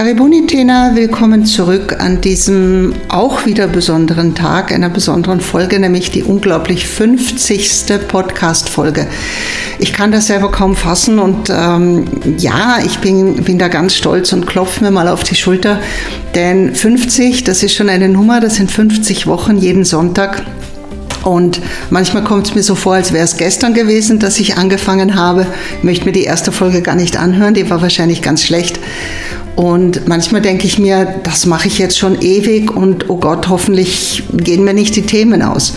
Karibuni Tena, willkommen zurück an diesem auch wieder besonderen Tag, einer besonderen Folge, nämlich die unglaublich 50. Podcast-Folge. Ich kann das selber kaum fassen und ähm, ja, ich bin, bin da ganz stolz und klopfe mir mal auf die Schulter, denn 50, das ist schon eine Nummer, das sind 50 Wochen jeden Sonntag. Und manchmal kommt es mir so vor, als wäre es gestern gewesen, dass ich angefangen habe. Ich möchte mir die erste Folge gar nicht anhören, die war wahrscheinlich ganz schlecht. Und manchmal denke ich mir, das mache ich jetzt schon ewig und oh Gott, hoffentlich gehen mir nicht die Themen aus.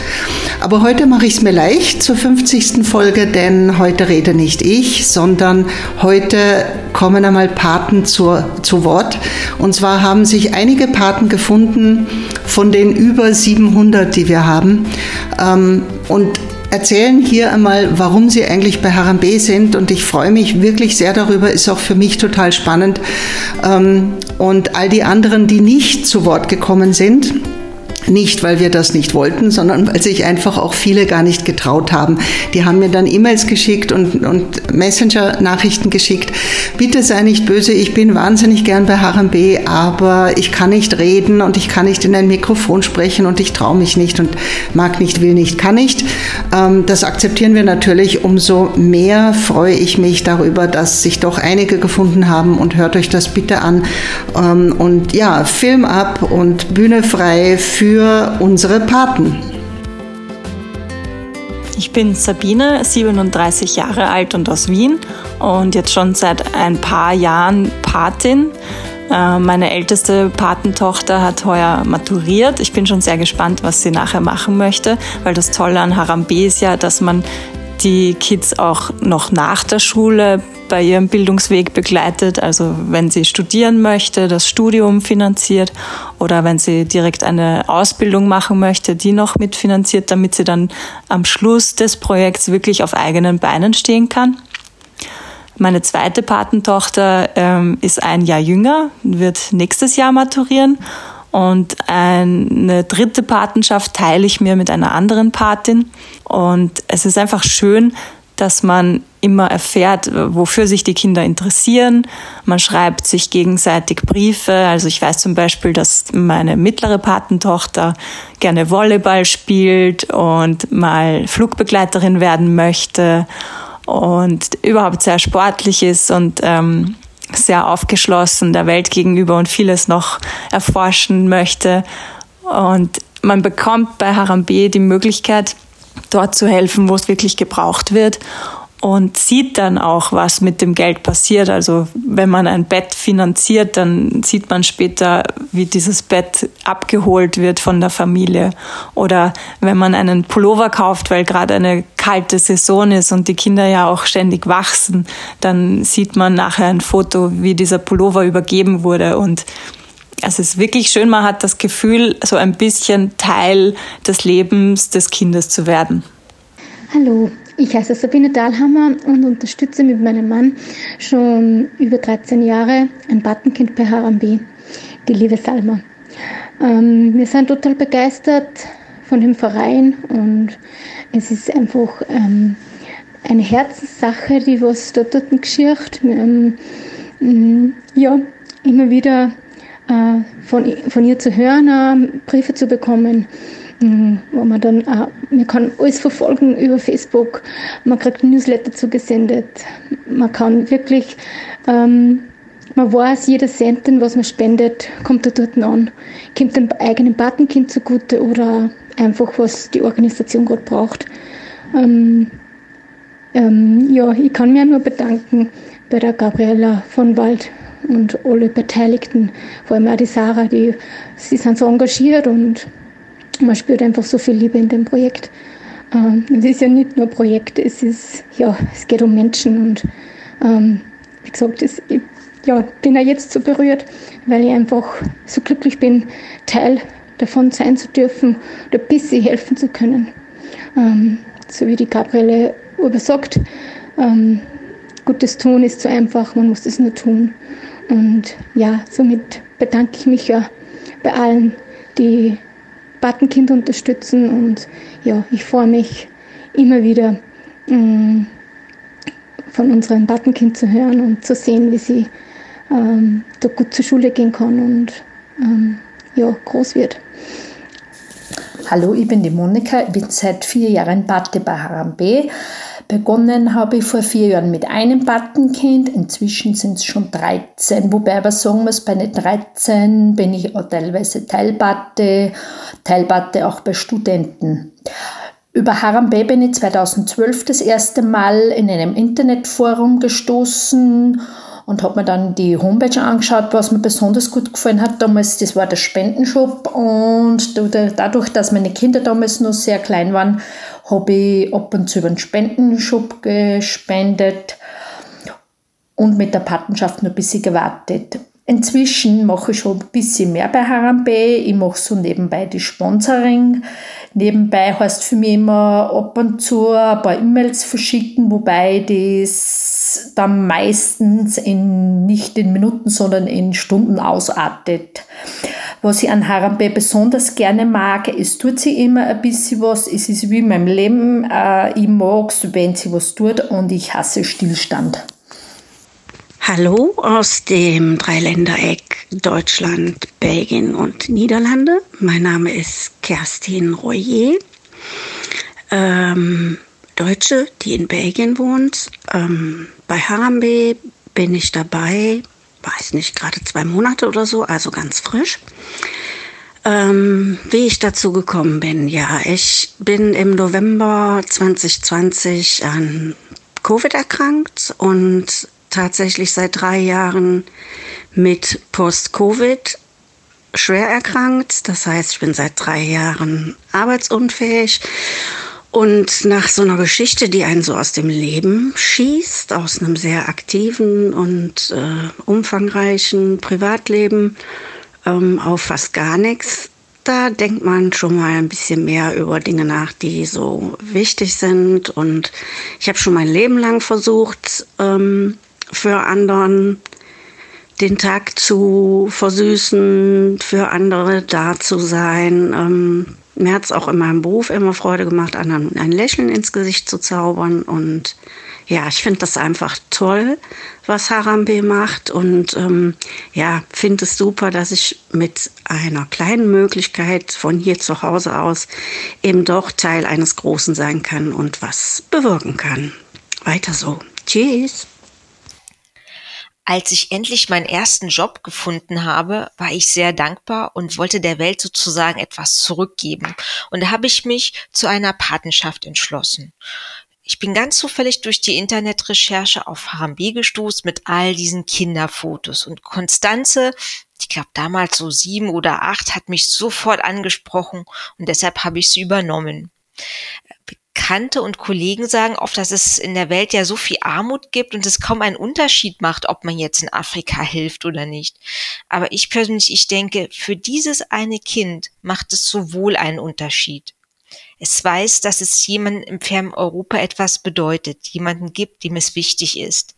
Aber heute mache ich es mir leicht zur 50. Folge, denn heute rede nicht ich, sondern heute kommen einmal Paten zur, zu Wort. Und zwar haben sich einige Paten gefunden von den über 700, die wir haben. Ähm, und erzählen hier einmal, warum Sie eigentlich bei HRB sind und ich freue mich wirklich sehr darüber, ist auch für mich total spannend. Ähm, und all die anderen, die nicht zu Wort gekommen sind, nicht, weil wir das nicht wollten, sondern weil sich einfach auch viele gar nicht getraut haben. Die haben mir dann E-Mails geschickt und, und Messenger-Nachrichten geschickt. Bitte sei nicht böse, ich bin wahnsinnig gern bei HMB, aber ich kann nicht reden und ich kann nicht in ein Mikrofon sprechen und ich traue mich nicht und mag nicht, will nicht, kann nicht. Ähm, das akzeptieren wir natürlich. Umso mehr freue ich mich darüber, dass sich doch einige gefunden haben und hört euch das bitte an. Ähm, und ja, Film ab und Bühne frei für für unsere Paten. Ich bin Sabine, 37 Jahre alt und aus Wien und jetzt schon seit ein paar Jahren Patin. Äh, meine älteste Patentochter hat heuer maturiert. Ich bin schon sehr gespannt, was sie nachher machen möchte, weil das Tolle an Harambe ist ja, dass man die Kids auch noch nach der Schule bei ihrem Bildungsweg begleitet. Also wenn sie studieren möchte, das Studium finanziert oder wenn sie direkt eine Ausbildung machen möchte, die noch mitfinanziert, damit sie dann am Schluss des Projekts wirklich auf eigenen Beinen stehen kann. Meine zweite Patentochter ähm, ist ein Jahr jünger, wird nächstes Jahr maturieren und eine dritte Patenschaft teile ich mir mit einer anderen Patin. Und es ist einfach schön, dass man immer erfährt, wofür sich die Kinder interessieren. Man schreibt sich gegenseitig Briefe. Also ich weiß zum Beispiel, dass meine mittlere Patentochter gerne Volleyball spielt und mal Flugbegleiterin werden möchte und überhaupt sehr sportlich ist und ähm, sehr aufgeschlossen der Welt gegenüber und vieles noch erforschen möchte. Und man bekommt bei Harambe die Möglichkeit, dort zu helfen, wo es wirklich gebraucht wird und sieht dann auch, was mit dem Geld passiert. Also wenn man ein Bett finanziert, dann sieht man später, wie dieses Bett abgeholt wird von der Familie. Oder wenn man einen Pullover kauft, weil gerade eine kalte Saison ist und die Kinder ja auch ständig wachsen, dann sieht man nachher ein Foto, wie dieser Pullover übergeben wurde und es ist wirklich schön, man hat das Gefühl, so ein bisschen Teil des Lebens des Kindes zu werden. Hallo, ich heiße Sabine Dahlhammer und unterstütze mit meinem Mann schon über 13 Jahre ein Patenkind bei Harambe, die liebe Salma. Ähm, wir sind total begeistert von dem Verein und es ist einfach ähm, eine Herzenssache, die was dort geschieht. Ähm, ja, immer wieder von, von ihr zu hören, äh, Briefe zu bekommen Mhm. wo man dann auch, man kann alles verfolgen über Facebook, man kriegt Newsletter zugesendet, man kann wirklich, ähm, man weiß, jeder Centen, was man spendet, kommt da dort an, kommt dem eigenen Patenkind zugute oder einfach, was die Organisation gerade braucht. Ähm, ähm, ja, ich kann mir nur bedanken bei der Gabriela von Wald und alle Beteiligten, vor allem auch die Sarah, die, sie sind so engagiert und man spürt einfach so viel Liebe in dem Projekt. Ähm, es ist ja nicht nur ein Projekt, es ist, ja, es geht um Menschen und ähm, wie gesagt, es, ich ja, bin auch jetzt so berührt, weil ich einfach so glücklich bin, Teil davon sein zu dürfen und ein bisschen helfen zu können. Ähm, so wie die Gabriele Urber sagt, ähm, Gutes tun ist so einfach, man muss es nur tun. Und ja, somit bedanke ich mich ja bei allen, die Patenkind unterstützen und ja, ich freue mich immer wieder mm, von unserem Patenkind zu hören und zu sehen, wie sie ähm, da gut zur Schule gehen kann und ähm, ja, groß wird. Hallo, ich bin die Monika, ich bin seit vier Jahren Pate bei Harambe. Begonnen habe ich vor vier Jahren mit einem Patenkind, inzwischen sind es schon 13, wobei aber sagen muss, bei den 13 bin ich auch teilweise Teilpate, Teilpate auch bei Studenten. Über Harambe bin ich 2012 das erste Mal in einem Internetforum gestoßen und habe mir dann die Homepage angeschaut, was mir besonders gut gefallen hat damals, das war der Spendenshop. Und dadurch, dass meine Kinder damals noch sehr klein waren, habe ich ab und zu über den Spendenshop gespendet und mit der Patenschaft noch ein bisschen gewartet. Inzwischen mache ich schon ein bisschen mehr bei Harambe. Ich mache so nebenbei die Sponsoring. Nebenbei heißt für mich immer ab und zu ein paar E-Mails verschicken, wobei das dann meistens in, nicht in Minuten, sondern in Stunden ausartet. Was ich an Harambe besonders gerne mag, es tut sie immer ein bisschen was. Es ist wie in meinem Leben. Äh, ich mag es, wenn sie was tut und ich hasse Stillstand. Hallo aus dem Dreiländereck Deutschland, Belgien und Niederlande. Mein Name ist Kerstin Royer, ähm, Deutsche, die in Belgien wohnt. Ähm, bei Harambe bin ich dabei, weiß nicht, gerade zwei Monate oder so, also ganz frisch. Ähm, wie ich dazu gekommen bin, ja, ich bin im November 2020 an Covid erkrankt und tatsächlich seit drei Jahren mit Post-Covid schwer erkrankt. Das heißt, ich bin seit drei Jahren arbeitsunfähig. Und nach so einer Geschichte, die einen so aus dem Leben schießt, aus einem sehr aktiven und äh, umfangreichen Privatleben ähm, auf fast gar nichts, da denkt man schon mal ein bisschen mehr über Dinge nach, die so wichtig sind. Und ich habe schon mein Leben lang versucht, ähm, für anderen den Tag zu versüßen, für andere da zu sein. Ähm, mir hat es auch in meinem Beruf immer Freude gemacht, anderen ein Lächeln ins Gesicht zu zaubern. Und ja, ich finde das einfach toll, was Harambe macht. Und ähm, ja, finde es super, dass ich mit einer kleinen Möglichkeit von hier zu Hause aus eben doch Teil eines Großen sein kann und was bewirken kann. Weiter so. Tschüss. Als ich endlich meinen ersten Job gefunden habe, war ich sehr dankbar und wollte der Welt sozusagen etwas zurückgeben. Und da habe ich mich zu einer Patenschaft entschlossen. Ich bin ganz zufällig durch die Internetrecherche auf Harambe gestoßen mit all diesen Kinderfotos. Und Konstanze, ich glaube damals so sieben oder acht, hat mich sofort angesprochen und deshalb habe ich sie übernommen. Bekannte und Kollegen sagen oft, dass es in der Welt ja so viel Armut gibt und es kaum einen Unterschied macht, ob man jetzt in Afrika hilft oder nicht. Aber ich persönlich, ich denke, für dieses eine Kind macht es sowohl einen Unterschied. Es weiß, dass es jemandem im fernen Europa etwas bedeutet, jemanden gibt, dem es wichtig ist.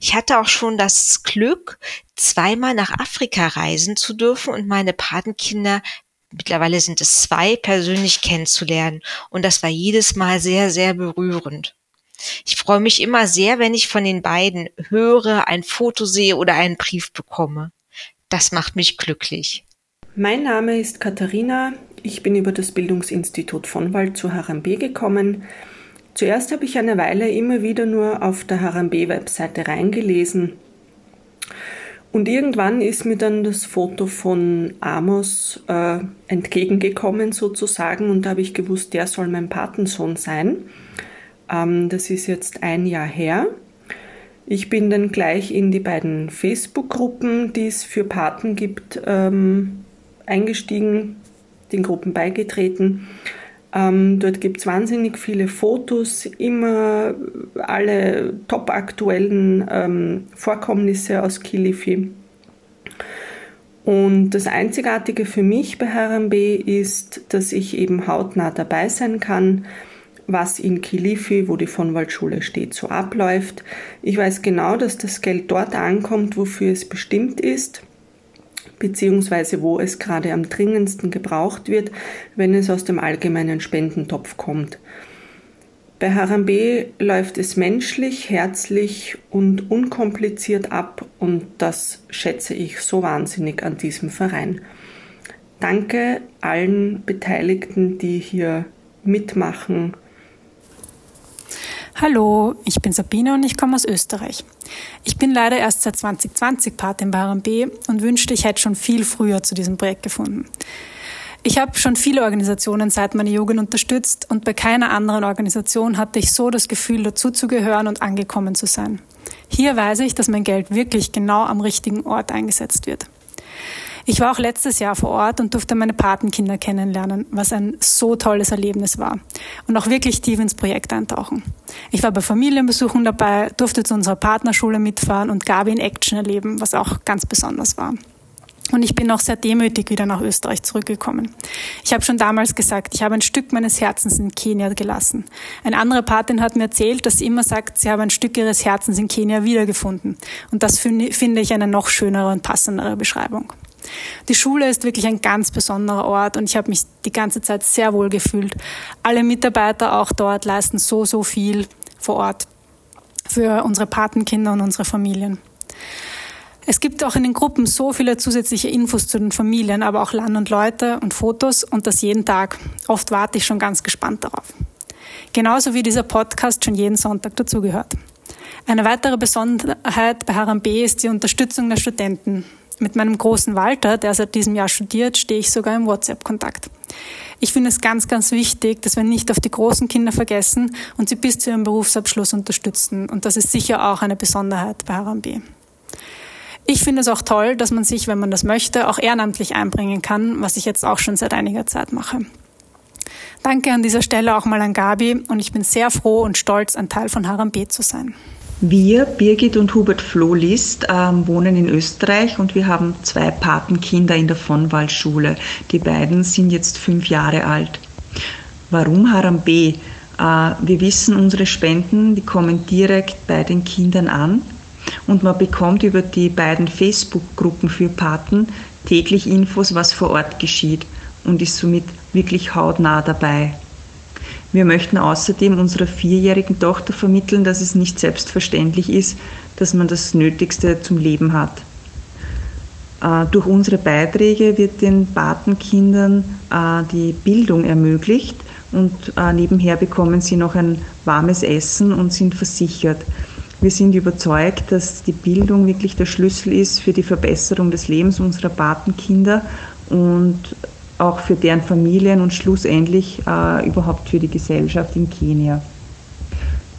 Ich hatte auch schon das Glück, zweimal nach Afrika reisen zu dürfen und meine Patenkinder mittlerweile sind es zwei, persönlich kennenzulernen. Und das war jedes Mal sehr, sehr berührend. Ich freue mich immer sehr, wenn ich von den beiden höre, ein Foto sehe oder einen Brief bekomme. Das macht mich glücklich. Mein Name ist Katharina. Ich bin über das Bildungsinstitut von Wald zu Harambe gekommen. Zuerst habe ich eine Weile immer wieder nur auf der Harambe-Webseite reingelesen und irgendwann ist mir dann das Foto von Amos äh, entgegengekommen sozusagen und da habe ich gewusst, der soll mein Patensohn sein. Ähm, das ist jetzt ein Jahr her. Ich bin dann gleich in die beiden Facebook-Gruppen, die es für Paten gibt, ähm, eingestiegen, den Gruppen beigetreten ähm, dort gibt es wahnsinnig viele Fotos, immer alle topaktuellen ähm, Vorkommnisse aus Kilifi. Und das Einzigartige für mich bei Harambe ist, dass ich eben hautnah dabei sein kann, was in Kilifi, wo die Vonwaldschule steht, so abläuft. Ich weiß genau, dass das Geld dort ankommt, wofür es bestimmt ist beziehungsweise wo es gerade am dringendsten gebraucht wird, wenn es aus dem allgemeinen Spendentopf kommt. Bei Harambe läuft es menschlich, herzlich und unkompliziert ab und das schätze ich so wahnsinnig an diesem Verein. Danke allen Beteiligten, die hier mitmachen. Hallo, ich bin Sabine und ich komme aus Österreich. Ich bin leider erst seit 2020 Patin bei RMB und wünschte, ich hätte schon viel früher zu diesem Projekt gefunden. Ich habe schon viele Organisationen seit meiner Jugend unterstützt und bei keiner anderen Organisation hatte ich so das Gefühl, dazuzugehören und angekommen zu sein. Hier weiß ich, dass mein Geld wirklich genau am richtigen Ort eingesetzt wird. Ich war auch letztes Jahr vor Ort und durfte meine Patenkinder kennenlernen, was ein so tolles Erlebnis war. Und auch wirklich tief ins Projekt eintauchen. Ich war bei Familienbesuchen dabei, durfte zu unserer Partnerschule mitfahren und Gabi in Action erleben, was auch ganz besonders war. Und ich bin auch sehr demütig wieder nach Österreich zurückgekommen. Ich habe schon damals gesagt, ich habe ein Stück meines Herzens in Kenia gelassen. Eine andere Patin hat mir erzählt, dass sie immer sagt, sie habe ein Stück ihres Herzens in Kenia wiedergefunden. Und das finde ich eine noch schönere und passendere Beschreibung. Die Schule ist wirklich ein ganz besonderer Ort und ich habe mich die ganze Zeit sehr wohl gefühlt. Alle Mitarbeiter auch dort leisten so, so viel vor Ort für unsere Patenkinder und unsere Familien. Es gibt auch in den Gruppen so viele zusätzliche Infos zu den Familien, aber auch Land und Leute und Fotos und das jeden Tag. Oft warte ich schon ganz gespannt darauf. Genauso wie dieser Podcast schon jeden Sonntag dazugehört. Eine weitere Besonderheit bei Harambe ist die Unterstützung der Studenten. Mit meinem großen Walter, der seit diesem Jahr studiert, stehe ich sogar im WhatsApp-Kontakt. Ich finde es ganz, ganz wichtig, dass wir nicht auf die großen Kinder vergessen und sie bis zu ihrem Berufsabschluss unterstützen. Und das ist sicher auch eine Besonderheit bei Harambe. Ich finde es auch toll, dass man sich, wenn man das möchte, auch ehrenamtlich einbringen kann, was ich jetzt auch schon seit einiger Zeit mache. Danke an dieser Stelle auch mal an Gabi und ich bin sehr froh und stolz, ein Teil von Harambe zu sein. Wir, Birgit und Hubert Flohlist, ähm, wohnen in Österreich und wir haben zwei Patenkinder in der Vonwaldschule. Die beiden sind jetzt fünf Jahre alt. Warum Harambe? Äh, wir wissen, unsere Spenden, die kommen direkt bei den Kindern an und man bekommt über die beiden Facebook-Gruppen für Paten täglich Infos, was vor Ort geschieht und ist somit wirklich hautnah dabei. Wir möchten außerdem unserer vierjährigen Tochter vermitteln, dass es nicht selbstverständlich ist, dass man das Nötigste zum Leben hat. Äh, durch unsere Beiträge wird den Patenkindern äh, die Bildung ermöglicht und äh, nebenher bekommen sie noch ein warmes Essen und sind versichert. Wir sind überzeugt, dass die Bildung wirklich der Schlüssel ist für die Verbesserung des Lebens unserer Patenkinder und auch für deren Familien und schlussendlich äh, überhaupt für die Gesellschaft in Kenia.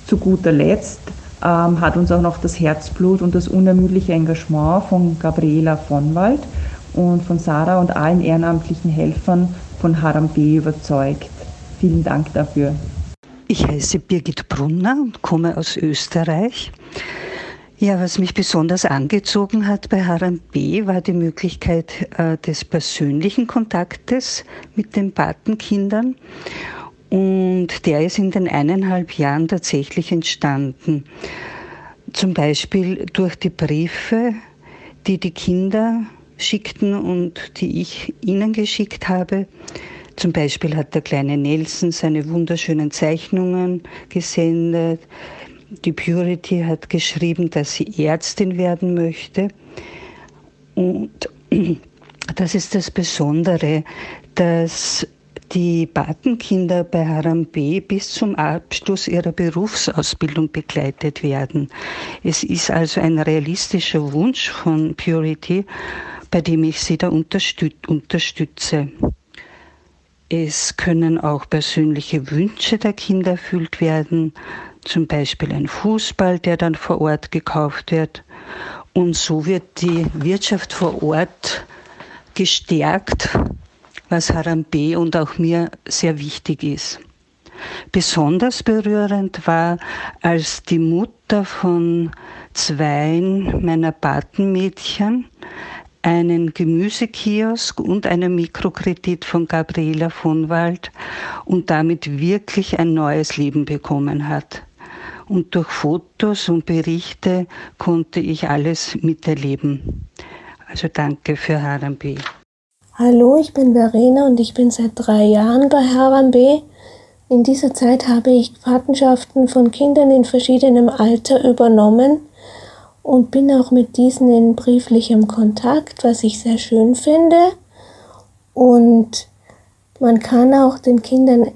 Zu guter Letzt ähm, hat uns auch noch das Herzblut und das unermüdliche Engagement von Gabriela Vonwald und von Sarah und allen ehrenamtlichen Helfern von Harambe überzeugt. Vielen Dank dafür. Ich heiße Birgit Brunner und komme aus Österreich. Ja, was mich besonders angezogen hat bei Harambe war die Möglichkeit äh, des persönlichen Kontaktes mit den Patenkindern. Und der ist in den eineinhalb Jahren tatsächlich entstanden. Zum Beispiel durch die Briefe, die die Kinder schickten und die ich ihnen geschickt habe. Zum Beispiel hat der kleine Nelson seine wunderschönen Zeichnungen gesendet. Die Purity hat geschrieben, dass sie Ärztin werden möchte. Und das ist das Besondere, dass die Patenkinder bei Harambe bis zum Abschluss ihrer Berufsausbildung begleitet werden. Es ist also ein realistischer Wunsch von Purity, bei dem ich sie da unterstütze. Es können auch persönliche Wünsche der Kinder erfüllt werden, zum Beispiel ein Fußball, der dann vor Ort gekauft wird. Und so wird die Wirtschaft vor Ort gestärkt, was Harambe und auch mir sehr wichtig ist. Besonders berührend war, als die Mutter von zwei meiner Patenmädchen einen Gemüsekiosk und einen Mikrokredit von Gabriela von Wald und damit wirklich ein neues Leben bekommen hat. Und durch Fotos und Berichte konnte ich alles miterleben. Also danke für Harambe. Hallo, ich bin Verena und ich bin seit drei Jahren bei Harambe. In dieser Zeit habe ich Patenschaften von Kindern in verschiedenem Alter übernommen und bin auch mit diesen in brieflichem Kontakt, was ich sehr schön finde. Und man kann auch den Kindern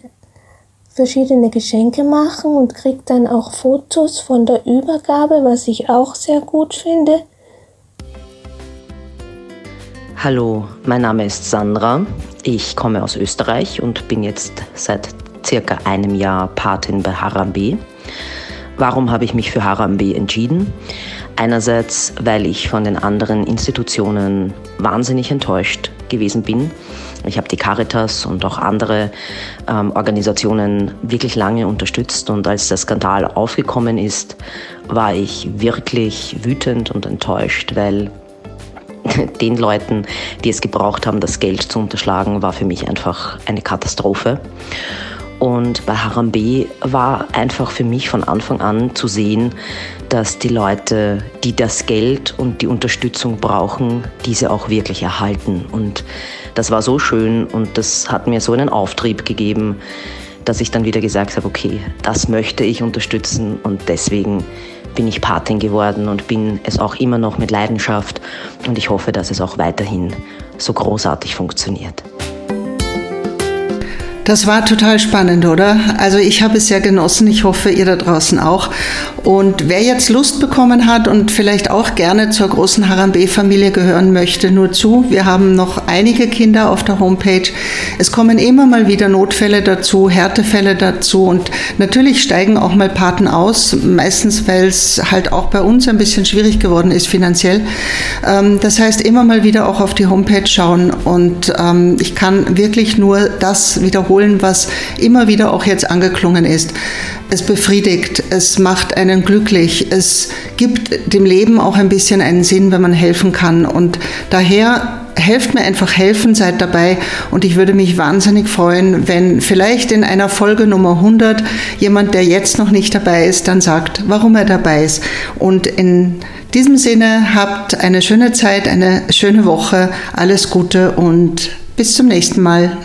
verschiedene Geschenke machen und kriegt dann auch Fotos von der Übergabe, was ich auch sehr gut finde. Hallo, mein Name ist Sandra. Ich komme aus Österreich und bin jetzt seit circa einem Jahr Patin bei Harambe. Warum habe ich mich für Harambe entschieden? Einerseits, weil ich von den anderen Institutionen wahnsinnig enttäuscht gewesen bin. Ich habe die Caritas und auch andere ähm, Organisationen wirklich lange unterstützt und als der Skandal aufgekommen ist, war ich wirklich wütend und enttäuscht, weil den Leuten, die es gebraucht haben, das Geld zu unterschlagen, war für mich einfach eine Katastrophe. Und bei Harambe war einfach für mich von Anfang an zu sehen, dass die Leute, die das Geld und die Unterstützung brauchen, diese auch wirklich erhalten. Und das war so schön und das hat mir so einen Auftrieb gegeben, dass ich dann wieder gesagt habe, okay, das möchte ich unterstützen und deswegen bin ich Patin geworden und bin es auch immer noch mit Leidenschaft und ich hoffe, dass es auch weiterhin so großartig funktioniert. Das war total spannend, oder? Also ich habe es sehr genossen, ich hoffe, ihr da draußen auch. Und wer jetzt Lust bekommen hat und vielleicht auch gerne zur großen Harambe-Familie gehören möchte, nur zu. Wir haben noch einige Kinder auf der Homepage. Es kommen immer mal wieder Notfälle dazu, Härtefälle dazu und natürlich steigen auch mal Paten aus, meistens weil es halt auch bei uns ein bisschen schwierig geworden ist finanziell. Ähm, das heißt, immer mal wieder auch auf die Homepage schauen und ähm, ich kann wirklich nur das wiederholen wiederholen, was immer wieder auch jetzt angeklungen ist. Es befriedigt, es macht einen glücklich, es gibt dem Leben auch ein bisschen einen Sinn, wenn man helfen kann. Und daher helft mir einfach helfen, seid dabei und ich würde mich wahnsinnig freuen, wenn vielleicht in einer Folge Nummer 100 jemand, der jetzt noch nicht dabei ist, dann sagt, warum er dabei ist. Und in diesem Sinne habt eine schöne Zeit, eine schöne Woche, alles Gute und bis zum nächsten Mal.